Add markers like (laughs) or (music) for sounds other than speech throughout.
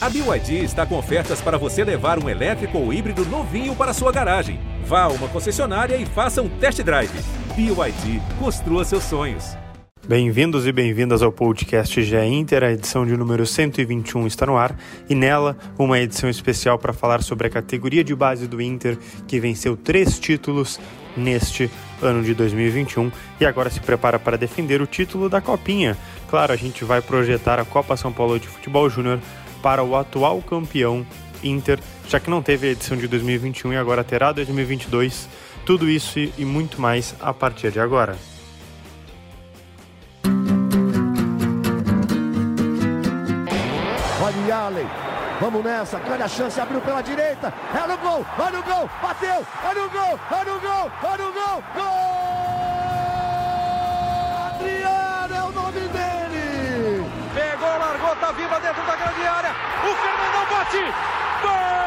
A BYD está com ofertas para você levar um elétrico ou híbrido novinho para sua garagem. Vá a uma concessionária e faça um test drive. BYD, construa seus sonhos. Bem-vindos e bem-vindas ao podcast GE Inter, a edição de número 121 está no ar, e nela uma edição especial para falar sobre a categoria de base do Inter, que venceu três títulos neste ano de 2021 e agora se prepara para defender o título da Copinha. Claro, a gente vai projetar a Copa São Paulo de Futebol Júnior para o atual campeão Inter, já que não teve a edição de 2021 e agora terá 2022. Tudo isso e muito mais a partir de agora. Olha Allen, vamos nessa, grande a chance, abriu pela direita, é no gol, olha o gol, bateu, olha o gol, olha o gol, olha o gol, gol! Adriano é o nome dele! Pegou, largou, tá viva dentro da grande o Fernandão bate, gol!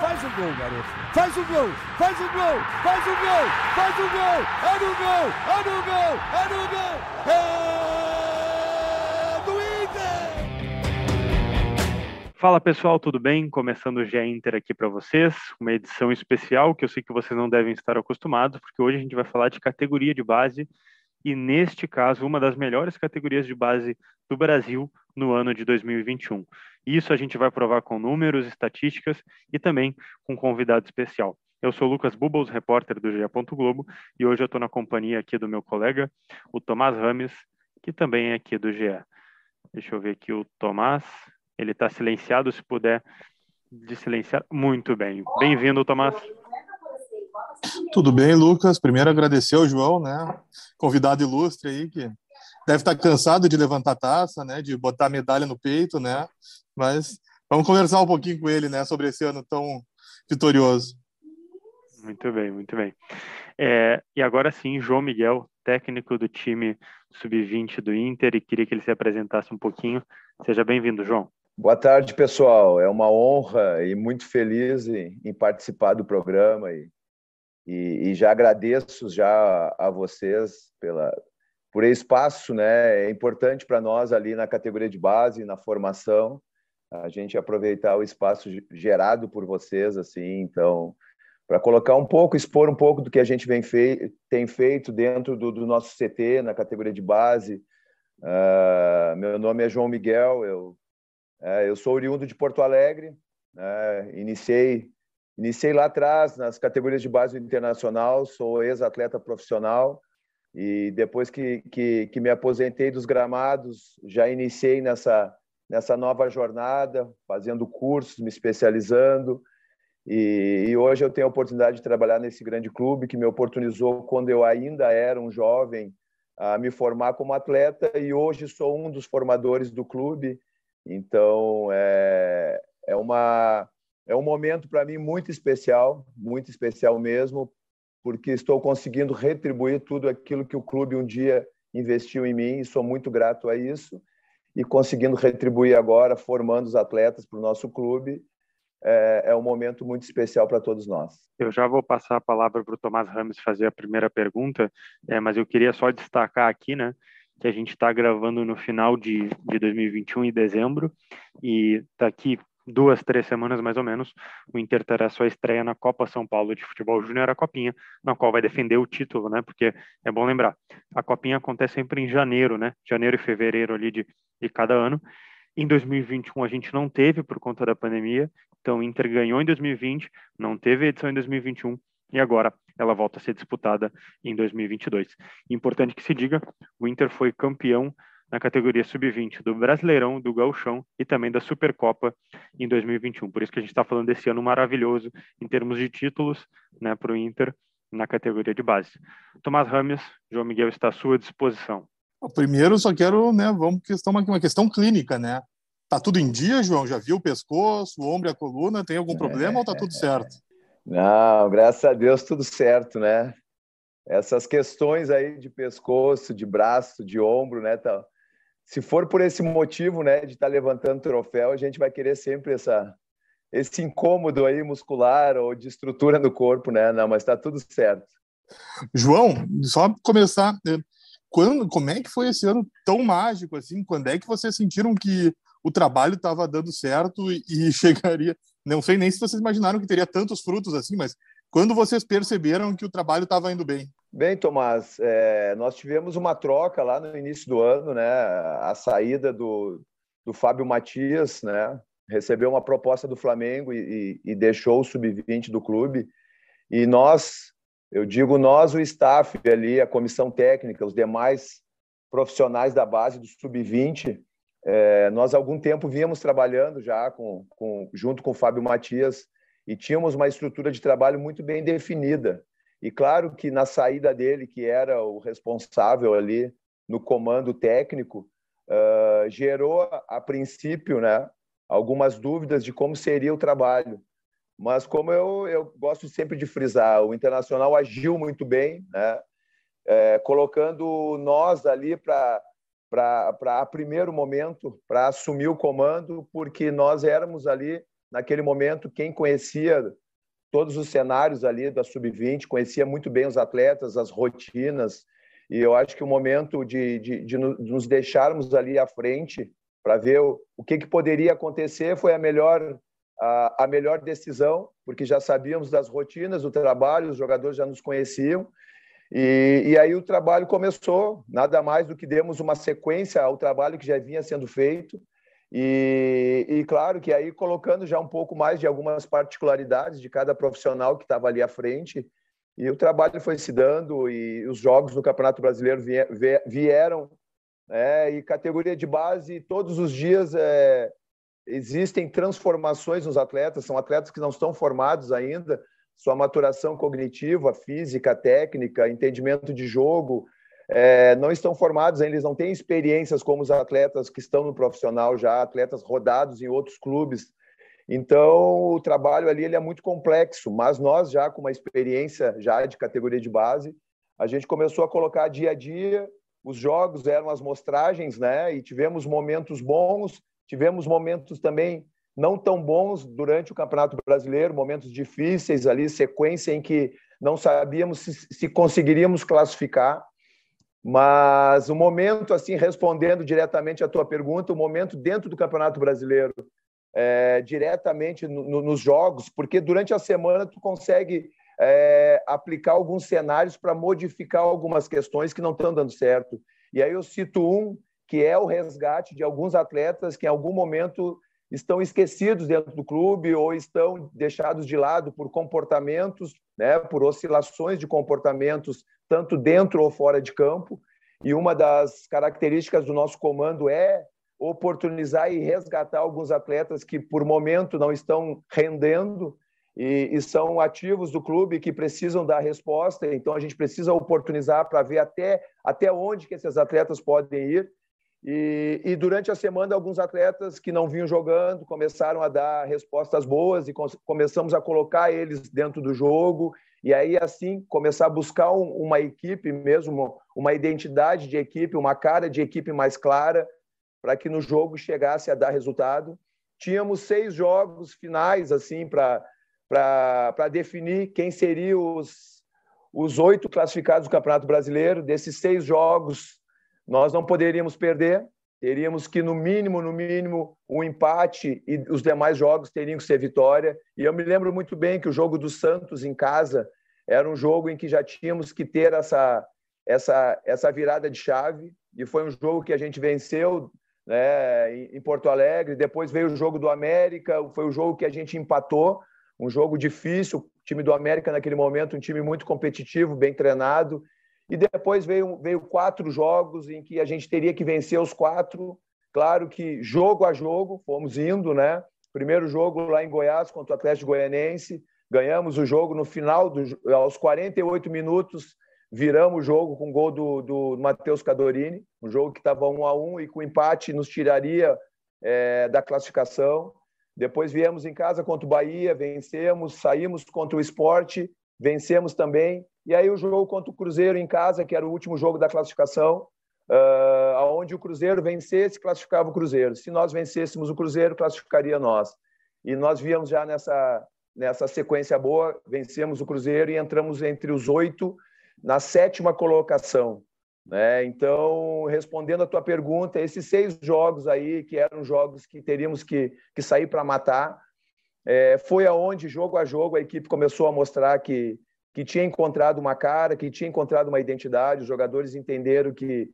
Faz o gol, garoto, faz o gol, faz o gol, faz o gol, faz o gol, é no gol, é no gol, é no gol, é do Inter! Fala pessoal, tudo bem? Começando o GE Inter aqui para vocês, uma edição especial que eu sei que vocês não devem estar acostumados, porque hoje a gente vai falar de categoria de base e neste caso uma das melhores categorias de base do Brasil no ano de 2021. Isso a gente vai provar com números, estatísticas e também com um convidado especial. Eu sou Lucas Bubbles, repórter do GE. Globo, e hoje eu estou na companhia aqui do meu colega, o Tomás Rames, que também é aqui do GE. Deixa eu ver aqui o Tomás. Ele está silenciado, se puder de silenciar. Muito bem. Bem-vindo, Tomás. Tudo bem, Lucas. Primeiro agradecer ao João, né? Convidado ilustre aí que deve estar cansado de levantar taça, né? De botar a medalha no peito, né? Mas vamos conversar um pouquinho com ele, né? Sobre esse ano tão vitorioso. Muito bem, muito bem. É, e agora sim, João Miguel, técnico do time sub-20 do Inter, e queria que ele se apresentasse um pouquinho. Seja bem-vindo, João. Boa tarde, pessoal. É uma honra e muito feliz em, em participar do programa e, e, e, já agradeço já a vocês pela por espaço, né? É importante para nós ali na categoria de base, na formação, a gente aproveitar o espaço gerado por vocês, assim. Então, para colocar um pouco, expor um pouco do que a gente vem fei tem feito dentro do, do, nosso CT na categoria de base. Uh, meu nome é João Miguel, eu uh, eu sou oriundo de Porto Alegre, uh, iniciei iniciei lá atrás nas categorias de base internacional, sou ex-atleta profissional e depois que, que, que me aposentei dos gramados, já iniciei nessa nessa nova jornada, fazendo cursos, me especializando. E, e, hoje eu tenho a oportunidade de trabalhar nesse grande clube que me oportunizou, quando eu ainda era um jovem, a me formar como atleta. E hoje sou um dos formadores do clube. Então, é, é, uma, é um momento para mim muito especial, muito especial mesmo, porque estou conseguindo retribuir tudo aquilo que o clube um dia investiu em mim e sou muito grato a isso e conseguindo retribuir agora, formando os atletas para o nosso clube, é, é, um momento muito especial para todos nós. Eu já vou passar a palavra para o Tomás Ramos fazer a primeira pergunta, é, mas eu queria só destacar aqui, né, que a gente está gravando no final de, de 2021, em dezembro, e daqui duas, três semanas mais ou menos, o Inter terá sua estreia na Copa São Paulo de Futebol Júnior, a Copinha, na qual vai defender o título, né? Porque é bom lembrar, a Copinha acontece sempre em janeiro, né? Janeiro e fevereiro ali de, de cada ano. Em 2021 a gente não teve por conta da pandemia, então o Inter ganhou em 2020, não teve edição em 2021 e agora ela volta a ser disputada em 2022. Importante que se diga, o Inter foi campeão na categoria sub-20 do Brasileirão, do Gauchão e também da Supercopa em 2021. Por isso que a gente está falando desse ano maravilhoso em termos de títulos né, para o Inter na categoria de base. Tomás Rames, João Miguel está à sua disposição. Primeiro, só quero, né, vamos questão uma, uma questão clínica, né? Tá tudo em dia, João? Já viu o pescoço, o ombro e a coluna? Tem algum problema é... ou tá tudo certo? Não, graças a Deus tudo certo, né? Essas questões aí de pescoço, de braço, de ombro, né, tá, se for por esse motivo, né, de estar tá levantando troféu, a gente vai querer sempre essa esse incômodo aí muscular ou de estrutura no corpo, né? Não, mas está tudo certo. João, só começar, eh, quando, como é que foi esse ano tão mágico assim? Quando é que vocês sentiram que o trabalho estava dando certo e, e (laughs) chegaria? Não sei nem se vocês imaginaram que teria tantos frutos assim, mas quando vocês perceberam que o trabalho estava indo bem? Bem, Tomás, é, nós tivemos uma troca lá no início do ano, né? A saída do, do Fábio Matias, né? Recebeu uma proposta do Flamengo e, e, e deixou o sub-20 do clube. E nós, eu digo nós, o staff ali, a comissão técnica, os demais profissionais da base do sub-20, é, nós algum tempo vínhamos trabalhando já com, com, junto com o Fábio Matias e tínhamos uma estrutura de trabalho muito bem definida. E claro que na saída dele, que era o responsável ali no comando técnico, uh, gerou a princípio, né, algumas dúvidas de como seria o trabalho. Mas como eu, eu gosto sempre de frisar, o Internacional agiu muito bem, né? É, colocando nós ali para para primeiro momento para assumir o comando, porque nós éramos ali naquele momento quem conhecia todos os cenários ali da sub-20, conhecia muito bem os atletas, as rotinas, e eu acho que o momento de, de, de nos deixarmos ali à frente para ver o, o que, que poderia acontecer foi a melhor a, a melhor decisão, porque já sabíamos das rotinas do trabalho, os jogadores já nos conheciam. E, e, aí o trabalho começou, nada mais do que demos uma sequência ao trabalho que já vinha sendo feito. E, e, claro que aí colocando já um pouco mais de algumas particularidades de cada profissional que estava ali à frente. E o trabalho foi se dando e os jogos no Campeonato Brasileiro vieram. É, e categoria de base, todos os dias é, existem transformações nos atletas, são atletas que não estão formados ainda, sua maturação cognitiva, física, técnica, entendimento de jogo, é, não estão formados, eles não têm experiências como os atletas que estão no profissional já, atletas rodados em outros clubes. Então, o trabalho ali ele é muito complexo, mas nós já com uma experiência já de categoria de base, a gente começou a colocar dia a dia, os jogos eram as mostragens, né? E tivemos momentos bons, Tivemos momentos também não tão bons durante o Campeonato Brasileiro, momentos difíceis ali, sequência em que não sabíamos se, se conseguiríamos classificar. Mas o momento, assim, respondendo diretamente à tua pergunta, o momento dentro do Campeonato Brasileiro, é, diretamente no, no, nos jogos, porque durante a semana tu consegue é, aplicar alguns cenários para modificar algumas questões que não estão dando certo. E aí eu cito um que é o resgate de alguns atletas que em algum momento estão esquecidos dentro do clube ou estão deixados de lado por comportamentos, né, por oscilações de comportamentos tanto dentro ou fora de campo. E uma das características do nosso comando é oportunizar e resgatar alguns atletas que por momento não estão rendendo e, e são ativos do clube que precisam dar resposta. Então a gente precisa oportunizar para ver até até onde que esses atletas podem ir e, e, durante a semana, alguns atletas que não vinham jogando começaram a dar respostas boas e começamos a colocar eles dentro do jogo. E aí, assim, começar a buscar um, uma equipe mesmo, uma identidade de equipe, uma cara de equipe mais clara, para que no jogo chegasse a dar resultado. Tínhamos seis jogos finais, assim, para definir quem seriam os, os oito classificados do Campeonato Brasileiro. Desses seis jogos, nós não poderíamos perder, teríamos que, no mínimo, no mínimo, um empate e os demais jogos teriam que ser vitória. E eu me lembro muito bem que o jogo do Santos em casa era um jogo em que já tínhamos que ter essa, essa, essa virada de chave, e foi um jogo que a gente venceu né, em Porto Alegre. Depois veio o jogo do América, foi o jogo que a gente empatou, um jogo difícil. O time do América, naquele momento, um time muito competitivo, bem treinado, e depois veio, veio quatro jogos em que a gente teria que vencer os quatro. Claro que jogo a jogo, fomos indo, né? Primeiro jogo lá em Goiás contra o Atlético Goianense, ganhamos o jogo no final, do, aos 48 minutos, viramos o jogo com o gol do, do Matheus Cadorini, um jogo que estava um a um e com empate nos tiraria é, da classificação. Depois viemos em casa contra o Bahia, vencemos, saímos contra o esporte, vencemos também. E aí o jogo contra o Cruzeiro em casa, que era o último jogo da classificação, uh, onde o Cruzeiro vencesse, classificava o Cruzeiro. Se nós vencêssemos o Cruzeiro, classificaria nós. E nós víamos já nessa, nessa sequência boa, vencemos o Cruzeiro e entramos entre os oito na sétima colocação. Né? Então, respondendo a tua pergunta, esses seis jogos aí, que eram jogos que teríamos que, que sair para matar, é, foi aonde, jogo a jogo, a equipe começou a mostrar que, que tinha encontrado uma cara, que tinha encontrado uma identidade. Os jogadores entenderam que,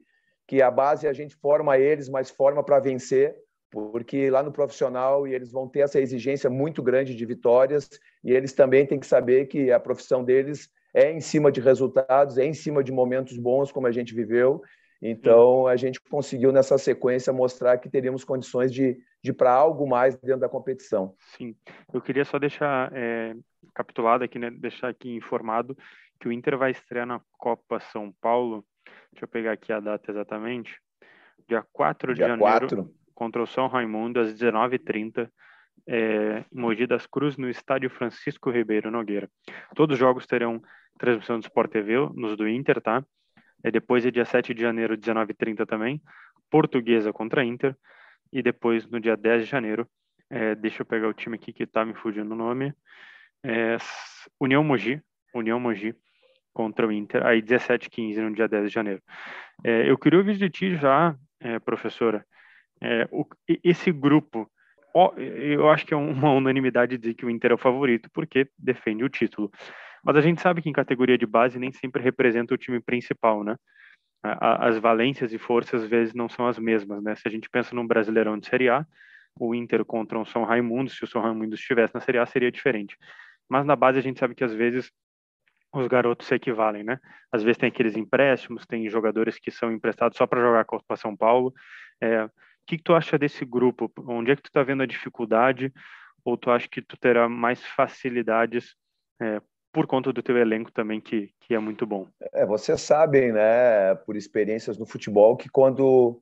que a base a gente forma eles, mas forma para vencer, porque lá no profissional e eles vão ter essa exigência muito grande de vitórias e eles também têm que saber que a profissão deles é em cima de resultados, é em cima de momentos bons como a gente viveu. Então a gente conseguiu nessa sequência mostrar que teríamos condições de, de para algo mais dentro da competição. Sim, eu queria só deixar é, capitulado aqui, né, deixar aqui informado que o Inter vai estrear na Copa São Paulo. Deixa eu pegar aqui a data exatamente. Dia 4 de dia janeiro, 4. contra o São Raimundo, às 19h30, é, em Mogi das Cruzes, no estádio Francisco Ribeiro Nogueira. Todos os jogos terão transmissão do Sport TV, nos do Inter, tá? É, depois é dia 7 de janeiro, 19h30 também, Portuguesa contra Inter. E depois, no dia 10 de janeiro, é, deixa eu pegar o time aqui que está me fugindo o nome, é, União Mogi, União Mogi contra o Inter, aí 17 15 no dia 10 de janeiro. É, eu queria ouvir de ti já, é, professora, é, o, esse grupo, ó, eu acho que é uma unanimidade dizer que o Inter é o favorito, porque defende o título. Mas a gente sabe que em categoria de base nem sempre representa o time principal, né? As valências e forças às vezes não são as mesmas, né? Se a gente pensa num Brasileirão de Série A, o Inter contra um São Raimundo, se o São Raimundo estivesse na Série A, seria diferente. Mas na base a gente sabe que às vezes os garotos se equivalem, né? Às vezes tem aqueles empréstimos, tem jogadores que são emprestados só para jogar Copa São Paulo. É, o que, que, tu acha desse grupo? Onde é que tu está vendo a dificuldade? Ou tu acha que tu terá mais facilidades é, por conta do teu elenco também, que, que é muito bom? É, vocês sabem, né, por experiências no futebol, que quando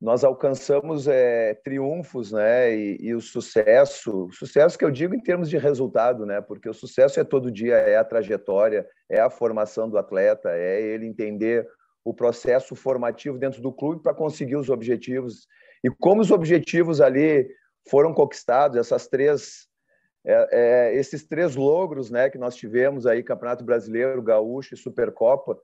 nós alcançamos é, triunfos, né? E, e, o sucesso, sucesso que eu digo em termos de resultado, né? Porque o sucesso é todo dia, é a trajetória, é a formação do atleta, é ele entender o processo formativo dentro do clube para conseguir os objetivos. E como os objetivos ali foram conquistados, essas três, é, é, esses três logros, né? Que nós tivemos aí, Campeonato Brasileiro, Gaúcho e Supercopa,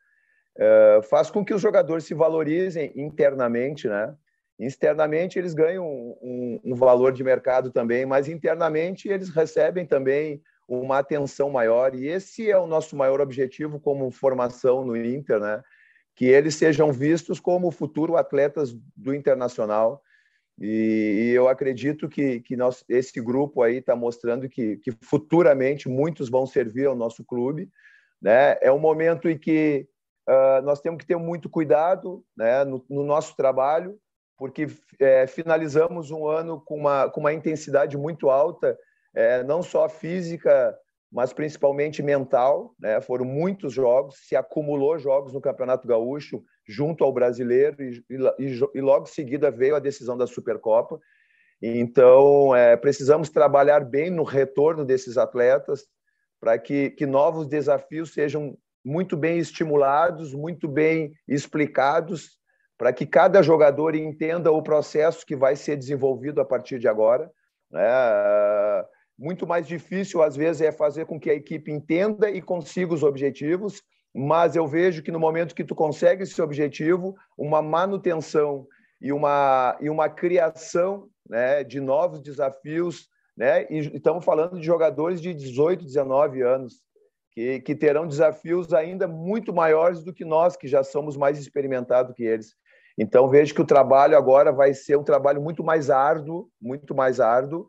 é, faz com que os jogadores se valorizem internamente, né? Externamente eles ganham um, um, valor de mercado também, mas internamente eles recebem também uma atenção maior e esse é o nosso maior objetivo como formação no Inter, né? Que eles sejam vistos como futuro atletas do internacional e, e eu acredito que, que nós, esse grupo aí está mostrando que, que futuramente muitos vão servir ao nosso clube, né? É um momento em que uh, nós temos que ter muito cuidado, né? no, no nosso trabalho porque é, finalizamos um ano com uma, com uma intensidade muito alta, é, não só física, mas principalmente mental. Né? Foram muitos jogos, se acumulou jogos no Campeonato Gaúcho junto ao brasileiro e, e, e logo em seguida veio a decisão da Supercopa. Então, é, precisamos trabalhar bem no retorno desses atletas para que, que novos desafios sejam muito bem estimulados, muito bem explicados para que cada jogador entenda o processo que vai ser desenvolvido a partir de agora. Né? Muito mais difícil, às vezes, é fazer com que a equipe entenda e consiga os objetivos, mas eu vejo que no momento que tu consegue esse objetivo, uma manutenção e uma, e uma criação né, de novos desafios, né? e estamos falando de jogadores de 18, 19 anos, que, que terão desafios ainda muito maiores do que nós, que já somos mais experimentados que eles. Então vejo que o trabalho agora vai ser um trabalho muito mais árduo, muito mais árduo,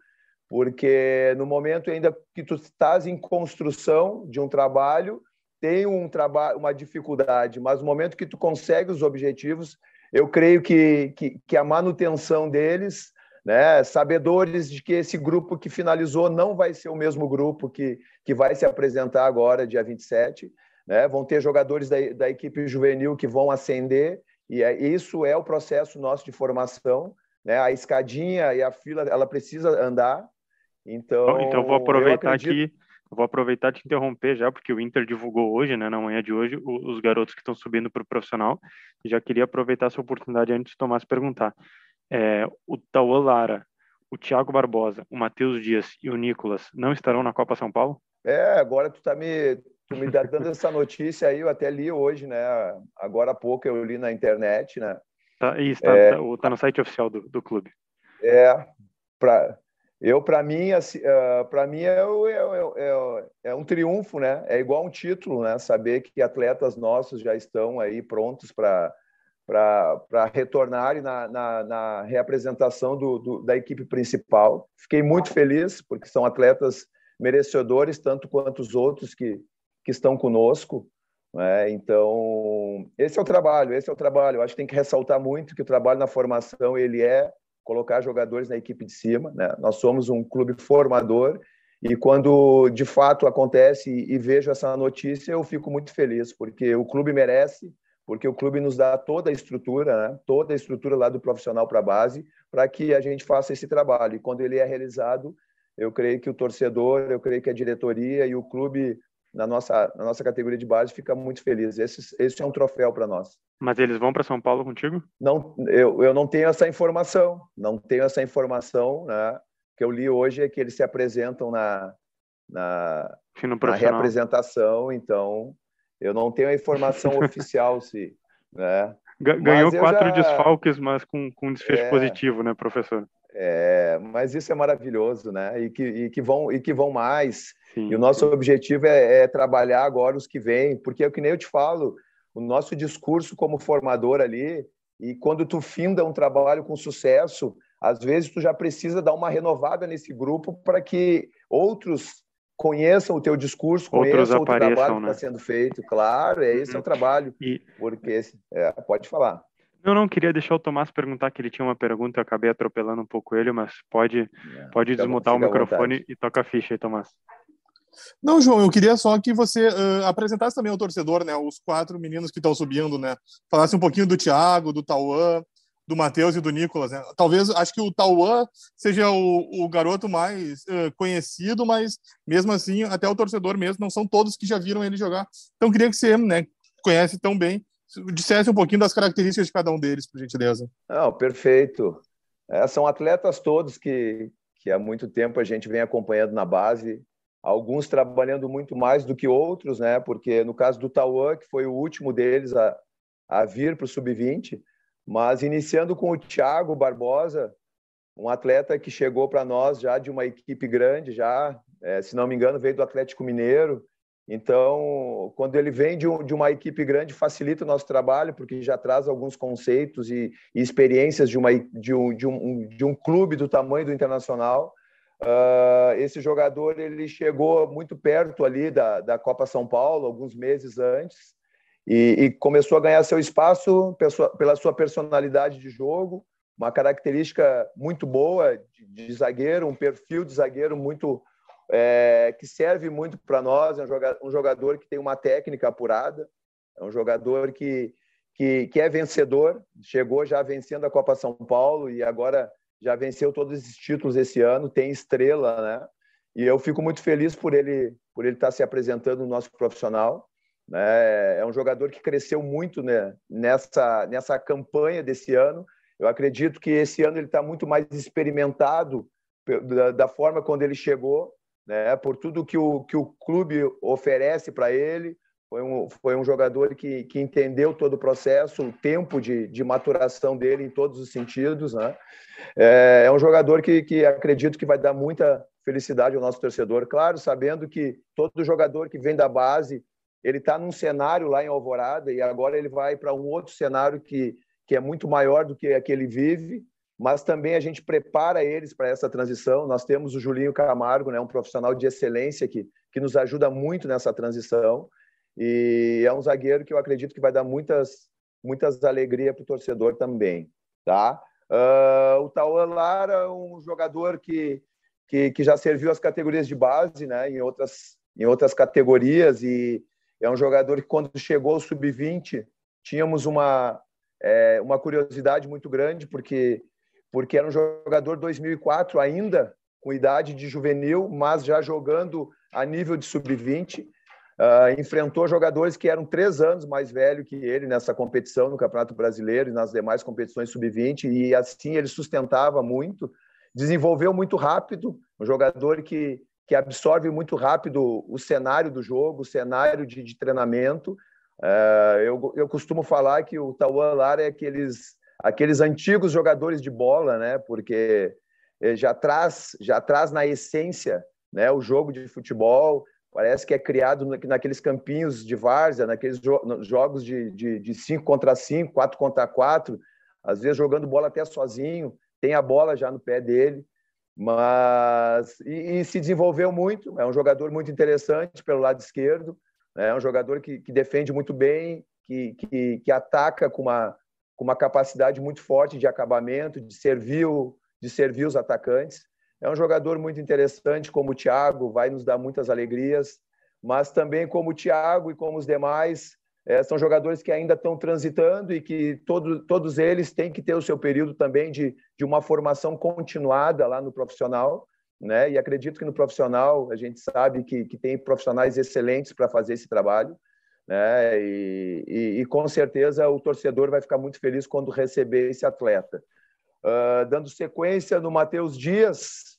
porque no momento ainda que tu estás em construção de um trabalho, tem um trabalho, uma dificuldade, mas no momento que tu consegue os objetivos, eu creio que, que, que a manutenção deles, né, sabedores de que esse grupo que finalizou não vai ser o mesmo grupo que, que vai se apresentar agora, dia 27, né, vão ter jogadores da, da equipe juvenil que vão ascender, e é, isso é o processo nosso de formação, né? A escadinha e a fila, ela precisa andar. Então, então vou aproveitar acredito... aqui, vou aproveitar de interromper já, porque o Inter divulgou hoje, né, na manhã de hoje, os garotos que estão subindo para o profissional. E já queria aproveitar essa oportunidade antes de Tomás perguntar. É, o Tauan Lara, o Thiago Barbosa, o Matheus Dias e o Nicolas não estarão na Copa São Paulo? É, agora tu tá me tu me dando essa notícia aí, eu até li hoje, né? Agora há pouco eu li na internet, né? Tá, isso, tá, é, tá, tá no site oficial do, do clube. É, para eu para mim assim, uh, para mim é, é, é, é, um triunfo né? É igual um título né? Saber que atletas nossos já estão aí prontos para para retornarem na, na, na reapresentação do, do, da equipe principal. Fiquei muito feliz porque são atletas merecedores tanto quanto os outros que que estão conosco né? então esse é o trabalho esse é o trabalho. Eu acho que tem que ressaltar muito que o trabalho na formação ele é colocar jogadores na equipe de cima. Né? Nós somos um clube formador e quando de fato acontece e vejo essa notícia, eu fico muito feliz, porque o clube merece, porque o clube nos dá toda a estrutura, né? toda a estrutura lá do profissional para a base, para que a gente faça esse trabalho. E quando ele é realizado, eu creio que o torcedor, eu creio que a diretoria e o clube na nossa, na nossa categoria de base fica muito feliz. Esse, esse é um troféu para nós. Mas eles vão para São Paulo contigo? Não, eu, eu não tenho essa informação. Não tenho essa informação. Né? O que eu li hoje é que eles se apresentam na, na, na reapresentação. Então, eu não tenho a informação (laughs) oficial se. Né? Ganhou quatro já... desfalques, mas com, com desfecho é... positivo, né, professor? É, mas isso é maravilhoso, né? E que, e que vão e que vão mais. Sim, e o nosso sim. objetivo é, é, trabalhar agora os que vêm, porque é o que nem eu te falo, o nosso discurso como formador ali, e quando tu finda um trabalho com sucesso, às vezes tu já precisa dar uma renovada nesse grupo para que outros conheçam o teu discurso, conheçam o trabalho né? que está sendo feito. Claro, é esse uhum. é o uhum. trabalho. E... Porque é, pode falar. Não, não, queria deixar o Tomás perguntar que ele tinha uma pergunta, eu acabei atropelando um pouco ele, mas pode, é, pode desmutar o microfone e toca a ficha aí, Tomás. Não, João, eu queria só que você uh, apresentasse também ao torcedor, né, os quatro meninos que estão subindo, né, falasse um pouquinho do Thiago, do Tauan, do Matheus e do Nicolas, né? Talvez, acho que o Tauan seja o, o garoto mais uh, conhecido, mas mesmo assim, até o torcedor mesmo, não são todos que já viram ele jogar. Então, queria que você, né, conhece tão bem, dissesse um pouquinho das características de cada um deles, por gentileza. Não, perfeito. É, são atletas todos que, que há muito tempo a gente vem acompanhando na base, alguns trabalhando muito mais do que outros, né? Porque no caso do Tauan, que foi o último deles a, a vir para o sub-20, mas iniciando com o Thiago Barbosa, um atleta que chegou para nós já de uma equipe grande, já, é, se não me engano, veio do Atlético Mineiro, então, quando ele vem de, um, uma equipe grande, facilita o nosso trabalho, porque já traz alguns conceitos e, e experiências de, uma, de, um, de, um, de um clube do tamanho do Internacional. Uh, esse jogador ele chegou muito perto ali da, da Copa São Paulo, alguns meses antes, e, e começou a ganhar seu espaço pela sua personalidade de jogo, uma característica muito boa de, de zagueiro, um perfil de zagueiro muito é, que serve muito para nós. É um jogador, que tem uma técnica apurada, é um jogador que, que, que é vencedor, chegou já vencendo a Copa São Paulo e agora já venceu todos esses títulos esse ano, tem estrela, né? E eu fico muito feliz por ele por ele estar tá se apresentando no nosso profissional. Né? É um jogador que cresceu muito né? nessa nessa campanha desse ano. Eu acredito que esse ano ele está muito mais experimentado da, da forma quando ele chegou né, por tudo que o, que o clube oferece para ele. Foi um, foi um jogador que, que entendeu todo o processo, o tempo de, de maturação dele em todos os sentidos. Né? É, é um jogador que, que acredito que vai dar muita felicidade ao nosso torcedor. Claro, sabendo que todo jogador que vem da base, ele está num cenário lá em Alvorada e agora ele vai para um outro cenário que, que é muito maior do que aquele vive mas também a gente prepara eles para essa transição. Nós temos o Julinho Camargo, né, um profissional de excelência que, que nos ajuda muito nessa transição. E é um zagueiro que eu acredito que vai dar muitas, muitas alegrias para o torcedor também. Tá? Uh, o Tauan Lara um jogador que, que, que, já serviu as categorias de base né, em, outras, em outras categorias e é um jogador que, quando chegou ao sub-20, tínhamos uma, é, uma curiosidade muito grande, porque porque era um jogador 2004 ainda, com idade de juvenil, mas já jogando a nível de sub-20. Uh, ah, enfrentou jogadores que eram três anos mais velho que ele nessa competição no Campeonato Brasileiro e nas demais competições sub-20, e assim ele sustentava muito, desenvolveu muito rápido, um jogador que, que absorve muito rápido o cenário do jogo, o cenário de, de treinamento. Uh, eu, eu costumo falar que o Tauan Lara é aqueles, aqueles antigos jogadores de bola, né? Porque já traz, já traz na essência né, o jogo de futebol, parece que é criado naqueles campinhos de várzea, naqueles jogos de, de, de cinco contra cinco, quatro contra quatro, às vezes jogando bola até sozinho, tem a bola já no pé dele, mas e, e se desenvolveu muito. É um jogador muito interessante pelo lado esquerdo, né, é um jogador que, que defende muito bem, que, que, que ataca com uma, com uma capacidade muito forte de acabamento, de servir, de servir os atacantes. É um jogador muito interessante, como o Thiago, vai nos dar muitas alegrias, mas também como o Thiago e como os demais, é, são jogadores que ainda estão transitando e que todo, todos eles têm que ter o seu período também de, de uma formação continuada lá no profissional. Né? E acredito que no profissional a gente sabe que, que tem profissionais excelentes para fazer esse trabalho. Né? E, e, e, com certeza o torcedor vai ficar muito feliz quando receber esse atleta. Uh, dando sequência no Matheus Dias,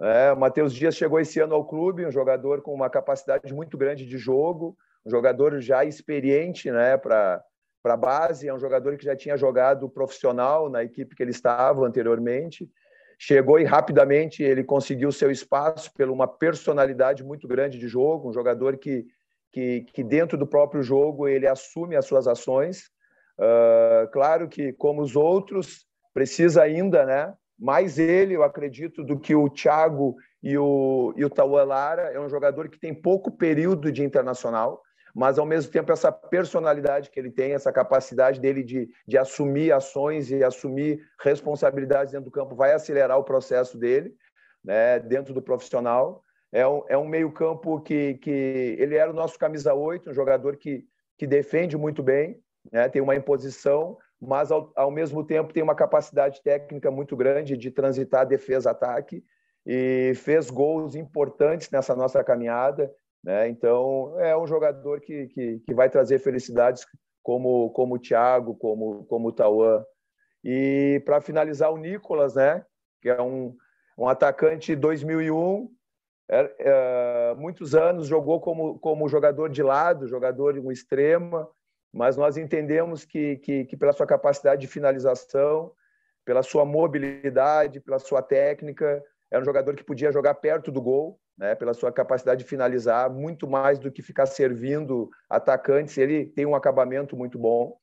é, o Matheus Dias chegou esse ano ao clube, um jogador com uma capacidade muito grande de jogo, um jogador já experiente né, para a base, é um jogador que já tinha jogado profissional na equipe que ele estava anteriormente. Chegou e rapidamente ele conseguiu seu espaço pela uma personalidade muito grande de jogo, um jogador que, que, que dentro do próprio jogo ele assume as suas ações. Uh, claro que, como os outros, precisa ainda né, mais ele, eu acredito, do que o Thiago e o, e o Tauan Lara. É um jogador que tem pouco período de internacional, mas ao mesmo tempo essa personalidade que ele tem, essa capacidade dele de, de assumir ações e assumir responsabilidades dentro do campo, vai acelerar o processo dele né, dentro do profissional. É um, é um meio-campo que, que ele era o nosso camisa 8, um jogador que, que defende muito bem, né, tem uma imposição, mas ao, ao mesmo tempo tem uma capacidade técnica muito grande de transitar defesa-ataque e fez gols importantes nessa nossa caminhada. Né? Então, é um jogador que, que, que vai trazer felicidades como, como o Thiago, como, como o Tauan. E para finalizar, o Nicolas, né? que é um, um atacante 2001, é, é, muitos anos jogou como, como jogador de lado, jogador um extrema, mas nós entendemos que, que, que, pela sua capacidade de finalização, pela sua mobilidade, pela sua técnica, era um jogador que podia jogar perto do gol, né, pela sua capacidade de finalizar, muito mais do que ficar servindo atacantes. Ele tem um acabamento muito bom.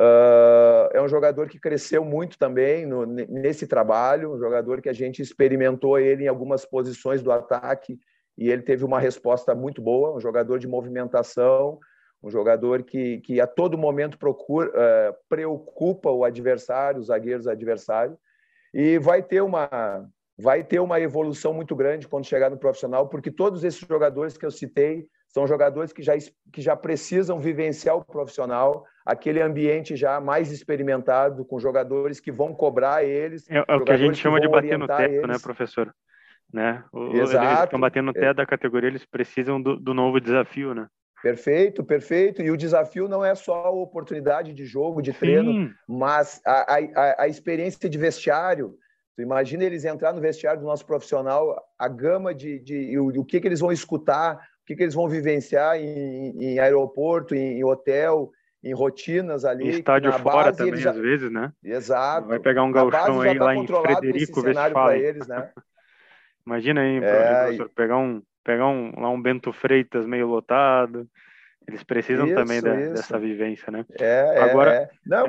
Uh, é um jogador que cresceu muito também no, nesse trabalho, um jogador que a gente experimentou ele em algumas posições do ataque e ele teve uma resposta muito boa, um jogador de movimentação, um jogador que, que a todo momento procura, uh, preocupa o adversário, os zagueiros adversários, e vai ter uma vai ter uma evolução muito grande quando chegar no profissional, porque todos esses jogadores que eu citei são jogadores que já, que já precisam vivenciar o profissional, aquele ambiente já mais experimentado, com jogadores que vão cobrar eles. É, é o que a gente chama de bater no teto, né, eles. né, professor? Né? O, Exato. Eles estão batendo no teto da categoria, eles precisam do, do novo desafio, né? Perfeito, perfeito. E o desafio não é só a oportunidade de jogo, de treino, Sim. mas a, a, a experiência de vestiário. Tu imagina eles entrar no vestiário do nosso profissional, a gama de, de o, o que, que eles vão escutar, o que, que eles vão vivenciar em, em aeroporto, em, em, hotel, em rotinas ali. Em estádio fora também, já... às vezes, né? Exato. Vai pegar um galchão aí tá lá em Frederico Westphalen. Eles, né? (laughs) Imagina aí, é... professor, pegar um pegar um, lá um Bento Freitas meio lotado. Eles precisam isso, também da, dessa vivência, né? É, é Agora, é. Não,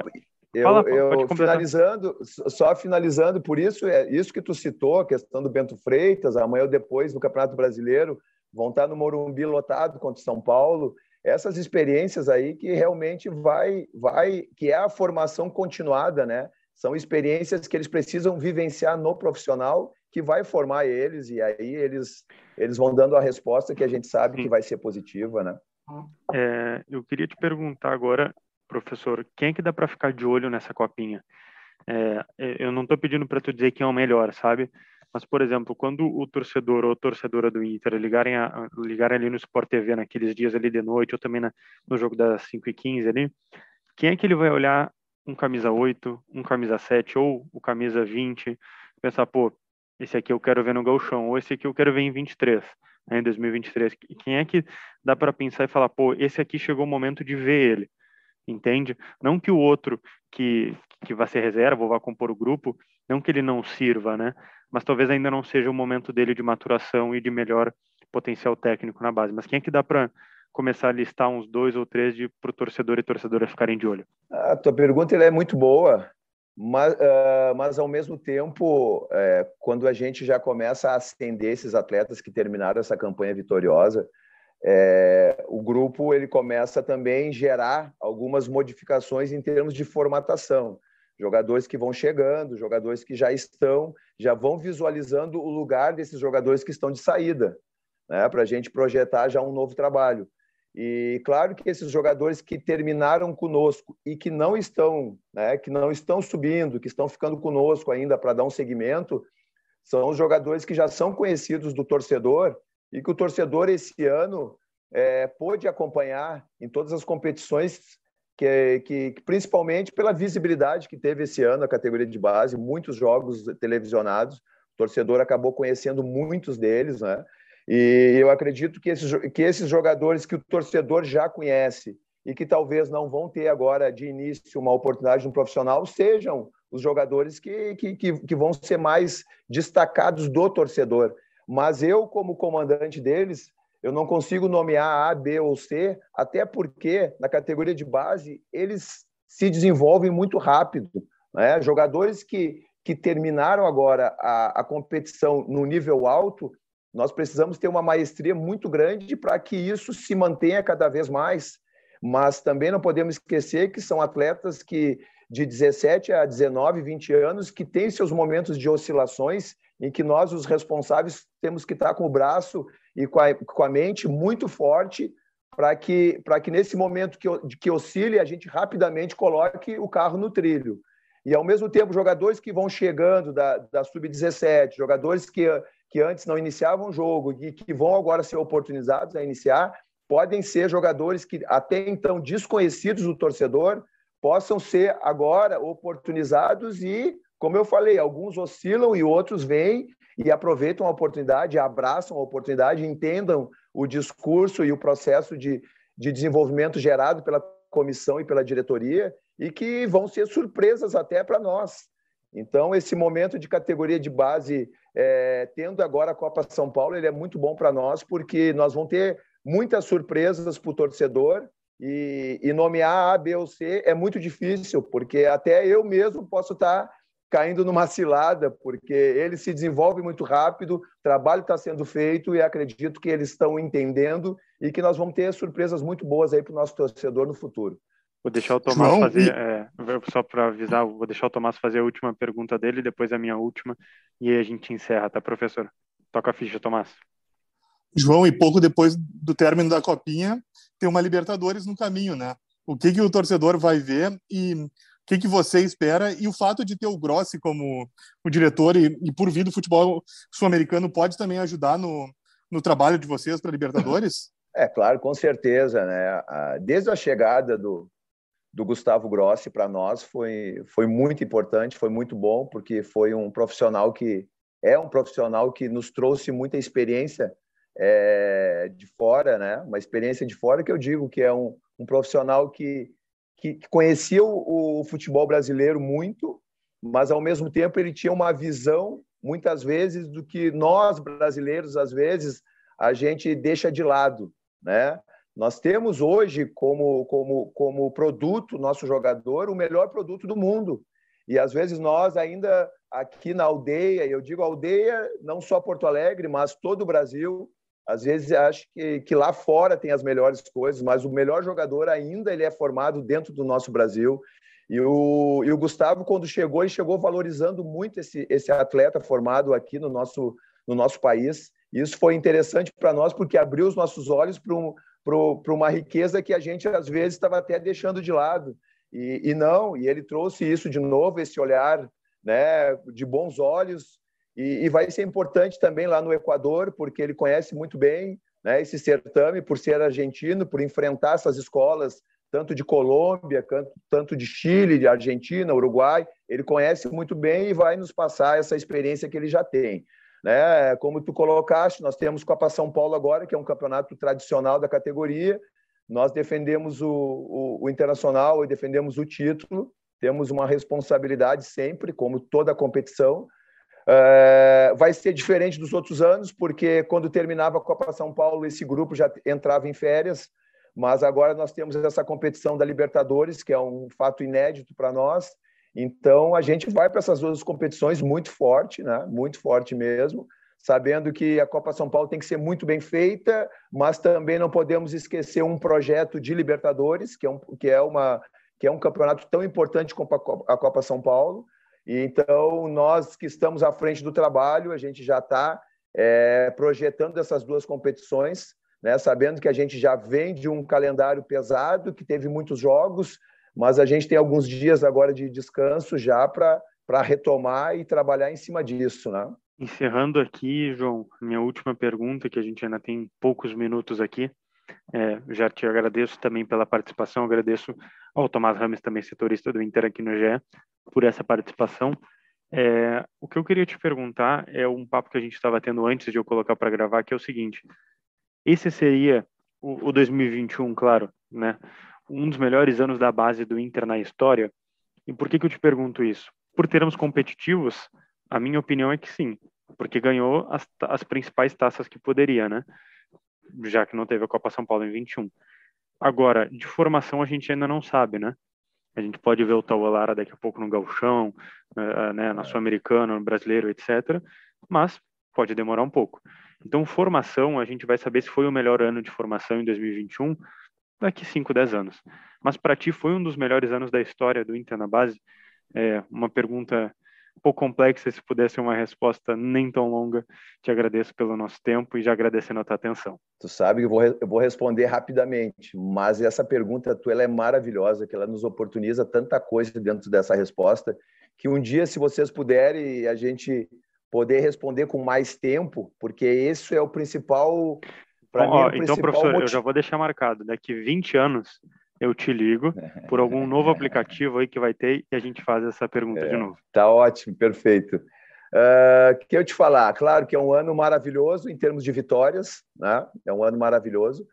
eu, Fala, eu finalizando, só finalizando, por isso é isso que tu citou, a questão do Bento Freitas, amanhã ou depois no Campeonato Brasileiro, vão estar no Morumbi lotado contra São Paulo. Essas experiências aí que realmente vai, vai, que é a formação continuada, né? São experiências que eles precisam vivenciar no profissional que vai formar eles e aí eles eles vão dando a resposta que a gente sabe Sim. que vai ser positiva, né? É, eu queria te perguntar agora, professor, quem é que dá para ficar de olho nessa copinha? É, eu não estou pedindo para tu dizer quem é o melhor, sabe? Mas, por exemplo, quando o torcedor ou torcedora do Inter ligarem, a, ligarem ali no Sport TV naqueles dias ali de noite, ou também na, no jogo das 5 e 15 ali, quem é que ele vai olhar um camisa 8, um camisa 7 ou o camisa 20, pensar, pô, esse aqui eu quero ver no Galchão, ou esse aqui eu quero ver em 23, né, em 2023. Quem é que dá para pensar e falar, pô, esse aqui chegou o momento de ver ele, entende? Não que o outro que, que vai ser reserva ou vai compor o grupo, não que ele não sirva, né? Mas talvez ainda não seja o momento dele de maturação e de melhor potencial técnico na base. Mas quem é que dá para começar a listar uns dois ou três para o torcedor e torcedora ficarem de olho? A tua pergunta é muito boa. Mas, uh, mas, ao mesmo tempo, é, quando a gente já começa a ascender esses atletas que terminaram essa campanha vitoriosa, é, o grupo ele começa também a gerar algumas modificações em termos de formatação. Jogadores que vão chegando, jogadores que já estão, já vão visualizando o lugar desses jogadores que estão de saída, né, para a gente projetar já um novo trabalho. E claro que esses jogadores que terminaram conosco e que não estão, né, que não estão subindo, que estão ficando conosco ainda para dar um segmento, são os jogadores que já são conhecidos do torcedor e que o torcedor esse ano é, pôde acompanhar em todas as competições, que, que, que, principalmente pela visibilidade que teve esse ano a categoria de base, muitos jogos televisionados, o torcedor acabou conhecendo muitos deles, né? E eu acredito que esses, que esses jogadores que o torcedor já conhece e que talvez não vão ter agora de início uma oportunidade no profissional sejam os jogadores que, que, que, vão ser mais destacados do torcedor. Mas eu, como comandante deles, eu não consigo nomear A, B ou C, até porque na categoria de base eles se desenvolvem muito rápido. Né? Jogadores que, que terminaram agora a, a competição no nível alto, nós precisamos ter uma maestria muito grande para que isso se mantenha cada vez mais. Mas também não podemos esquecer que são atletas que de 17 a 19, 20 anos que têm seus momentos de oscilações em que nós, os responsáveis, temos que estar com o braço e com a, com a mente muito forte para que, que nesse momento que, que oscile, a gente rapidamente coloque o carro no trilho. E, ao mesmo tempo, jogadores que vão chegando da, da Sub-17, jogadores que que antes não iniciavam o jogo e que vão agora ser oportunizados a iniciar, podem ser jogadores que até então desconhecidos do torcedor, possam ser agora oportunizados e, como eu falei, alguns oscilam e outros vêm e aproveitam a oportunidade, abraçam a oportunidade, entendam o discurso e o processo de, de desenvolvimento gerado pela comissão e pela diretoria e que vão ser surpresas até para nós. Então, esse momento de categoria de base é, tendo agora a Copa São Paulo, ele é muito bom para nós, porque nós vamos ter muitas surpresas para o torcedor e, e, nomear A, B ou C é muito difícil, porque até eu mesmo posso estar tá caindo numa cilada, porque ele se desenvolve muito rápido, o trabalho está sendo feito e acredito que eles estão entendendo e que nós vamos ter surpresas muito boas aí para o nosso torcedor no futuro. Vou deixar o Tomás João, fazer, é, só para avisar, vou deixar o Tomás fazer a última pergunta dele, depois a minha última, e aí a gente encerra, tá, professor? Toca a ficha, Tomás. João, e pouco depois do término da Copinha, tem uma Libertadores no caminho, né? O que, que o torcedor vai ver e que, que você espera? E o fato de ter o Grossi como o diretor e, e por vir do futebol sul-americano pode também ajudar no, no trabalho de vocês para Libertadores? (laughs) É, claro, com certeza, né? Desde a chegada do, do Gustavo Grossi para nós foi, foi muito importante, foi muito bom, porque foi um profissional que é um profissional que nos trouxe muita experiência é, de fora, né? Uma experiência de fora que eu digo que é um, um profissional que, que, que conhecia o, o futebol brasileiro muito, mas ao mesmo tempo ele tinha uma visão muitas vezes do que nós brasileiros às vezes a gente deixa de lado, né? Nós temos hoje como, como, como produto, nosso jogador, o melhor produto do mundo. E às vezes nós ainda aqui na aldeia, eu digo aldeia, não só Porto Alegre, mas todo o Brasil, às vezes acho que, que lá fora tem as melhores coisas, mas o melhor jogador ainda ele é formado dentro do nosso Brasil. E o, e o Gustavo, quando chegou, ele chegou valorizando muito esse, esse atleta formado aqui no nosso, no nosso país. Isso foi interessante para nós, porque abriu os nossos olhos para um, para uma riqueza que a gente às vezes estava até deixando de lado. E, e, não, e ele trouxe isso de novo, esse olhar né, de bons olhos, e, e, vai ser importante também lá no Equador, porque ele conhece muito bem né, esse certame, por ser argentino, por enfrentar essas escolas tanto de Colômbia, tanto de Chile, de Argentina, Uruguai. Ele conhece muito bem e vai nos passar essa experiência que ele já tem. Né? Como tu colocaste, nós temos Copa São Paulo agora, que é um campeonato tradicional da categoria. Nós defendemos o, o, o Internacional e defendemos o título. Temos uma responsabilidade sempre, como toda competição. É, vai ser diferente dos outros anos, porque quando terminava a Copa São Paulo, esse grupo já entrava em férias, mas agora nós temos essa competição da Libertadores, que é um fato inédito para nós. Então a gente vai para essas duas competições muito forte, né? Muito forte mesmo, sabendo que a Copa São Paulo tem que ser muito bem feita, mas também não podemos esquecer um projeto de Libertadores, que é um, que é uma que é um campeonato tão importante como a Copa São Paulo. E então nós que estamos à frente do trabalho, a gente já está é, projetando essas duas competições, né? Sabendo que a gente já vem de um calendário pesado, que teve muitos jogos, mas a gente tem alguns dias agora de descanso já para retomar e trabalhar em cima disso, né? Encerrando aqui, João, minha última pergunta, que a gente ainda tem poucos minutos aqui. É, já te agradeço também pela participação, agradeço ao Tomás Rames, também setorista do Inter aqui no GE, por essa participação. É, o que eu queria te perguntar é um papo que a gente estava tendo antes de eu colocar para gravar, que é o seguinte: esse seria o, o 2021, claro, né? um dos melhores anos da base do Inter na história. E por que, que eu te pergunto isso? Por termos competitivos, a minha opinião é que sim, porque ganhou as, as principais taças que poderia, né? Já que não teve a Copa São Paulo em 21. Agora, de formação a gente ainda não sabe, né? A gente pode ver o Taualara daqui a pouco no Gauchão, eh, né, na Sul-Americana, no Brasileiro, etc. Mas pode demorar um pouco. Então, formação, a gente vai saber se foi o melhor ano de formação em 2021 daqui 5, 10 anos. Mas para ti foi um dos melhores anos da história do Inter na base? É uma pergunta um pouco complexa, se pudesse uma resposta nem tão longa, te agradeço pelo nosso tempo e já agradecendo a tua atenção. Tu sabe que eu vou, eu vou responder rapidamente, mas essa pergunta tua ela é maravilhosa, que ela nos oportuniza tanta coisa dentro dessa resposta, que um dia, se vocês puderem, a gente poder responder com mais tempo, porque isso é o principal para mim, ó, então, professor, motivo... eu já vou deixar marcado. Daqui 20 anos eu te ligo por algum novo (laughs) aplicativo aí que vai ter e a gente faz essa pergunta é, de novo. Tá ótimo, perfeito. Uh, que eu te falar, claro que é um ano maravilhoso em termos de vitórias, né? É um ano maravilhoso.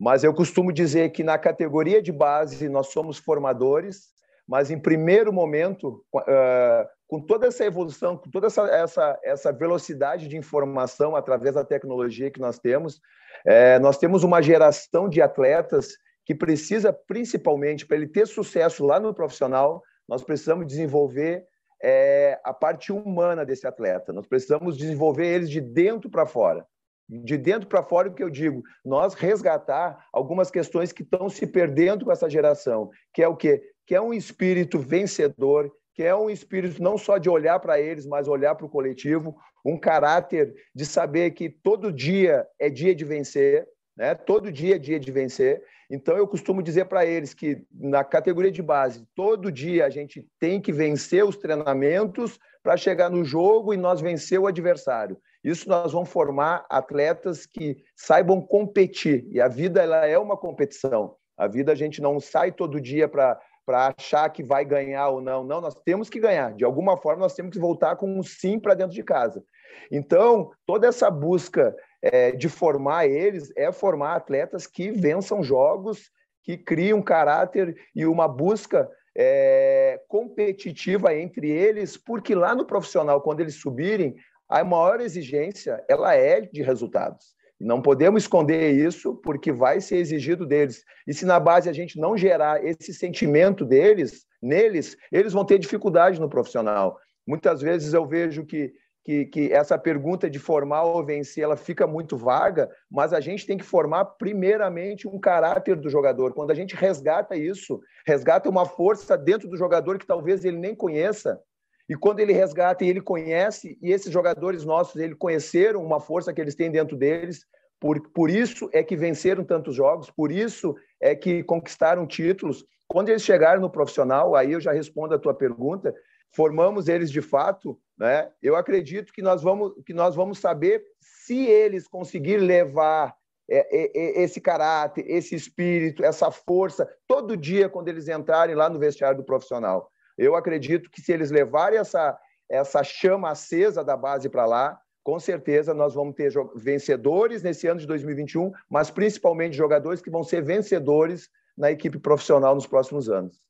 Mas eu costumo dizer que na categoria de base nós somos formadores, mas em primeiro momento, uh, com toda essa evolução, com toda essa, essa, essa velocidade de informação através da tecnologia que nós temos, é, nós temos uma geração de atletas que precisa, principalmente, para ele ter sucesso lá no profissional, nós precisamos desenvolver é, a parte humana desse atleta. Nós precisamos desenvolver eles de dentro para fora. De dentro para fora, o que eu digo, nós resgatar algumas questões que estão se perdendo com essa geração, que é o quê? Que é um espírito vencedor, que é um espírito não só de olhar para eles, mas olhar para o coletivo, um caráter de saber que todo dia é dia de vencer, né? Todo dia é dia de vencer. Então eu costumo dizer para eles que na categoria de base, todo dia a gente tem que vencer os treinamentos para chegar no jogo e nós vencer o adversário. Isso nós vamos formar atletas que saibam competir. E a vida ela é uma competição. A vida a gente não sai todo dia para para achar que vai ganhar ou não. Não, nós temos que ganhar. De alguma forma, nós temos que voltar com um sim para dentro de casa. Então, toda essa busca é, de formar eles é formar atletas que vençam jogos, que criam caráter e uma busca é, competitiva entre eles, porque lá no profissional, quando eles subirem, a maior exigência ela é de resultados. Não podemos esconder isso, porque vai ser exigido deles. E se na base a gente não gerar esse sentimento deles, neles, eles vão ter dificuldade no profissional. Muitas vezes eu vejo que, que, que essa pergunta de formar ou vencer, ela fica muito vaga, mas a gente tem que formar primeiramente um caráter do jogador. Quando a gente resgata isso, resgata uma força dentro do jogador que talvez ele nem conheça, e quando ele resgata e ele conhece, e esses jogadores nossos, ele conheceram uma força que eles têm dentro deles, por, por isso é que venceram tantos jogos, por isso é que conquistaram títulos. Quando eles chegaram no profissional, aí eu já respondo a tua pergunta, formamos eles de fato, né? Eu acredito que nós vamos que nós vamos saber se eles conseguirem levar é, é, esse caráter, esse espírito, essa força, todo dia quando eles entrarem lá no vestiário do profissional. Eu acredito que se eles levarem essa, essa chama acesa da base para lá, com certeza nós vamos ter vencedores nesse ano de 2021, mas principalmente jogadores que vão ser vencedores na equipe profissional nos próximos anos.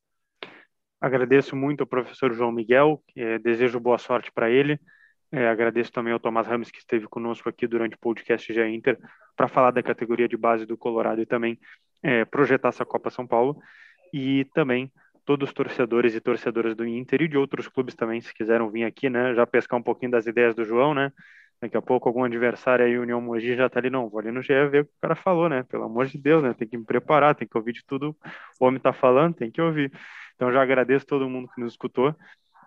Agradeço muito ao professor João Miguel, é, desejo boa sorte para ele. É, agradeço também ao Tomás Ramos, que esteve conosco aqui durante o podcast GE Inter, para falar da categoria de base do Colorado e também é, projetar essa Copa São Paulo. E também todos os torcedores e torcedoras do Inter e de outros clubes também, se quiseram vir aqui, né, já pescar um pouquinho das ideias do João, né, daqui a pouco algum adversário aí, União Mogi, já tá ali, não, vou ali no GE ver o que o cara falou, né, pelo amor de Deus, né, tem que me preparar, tem que ouvir de tudo o homem tá falando, tem que ouvir. Então já agradeço todo mundo que nos escutou,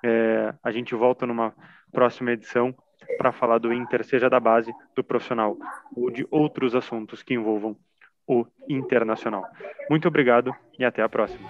é, a gente volta numa próxima edição para falar do Inter, seja da base, do profissional ou de outros assuntos que envolvam o internacional. Muito obrigado e até a próxima.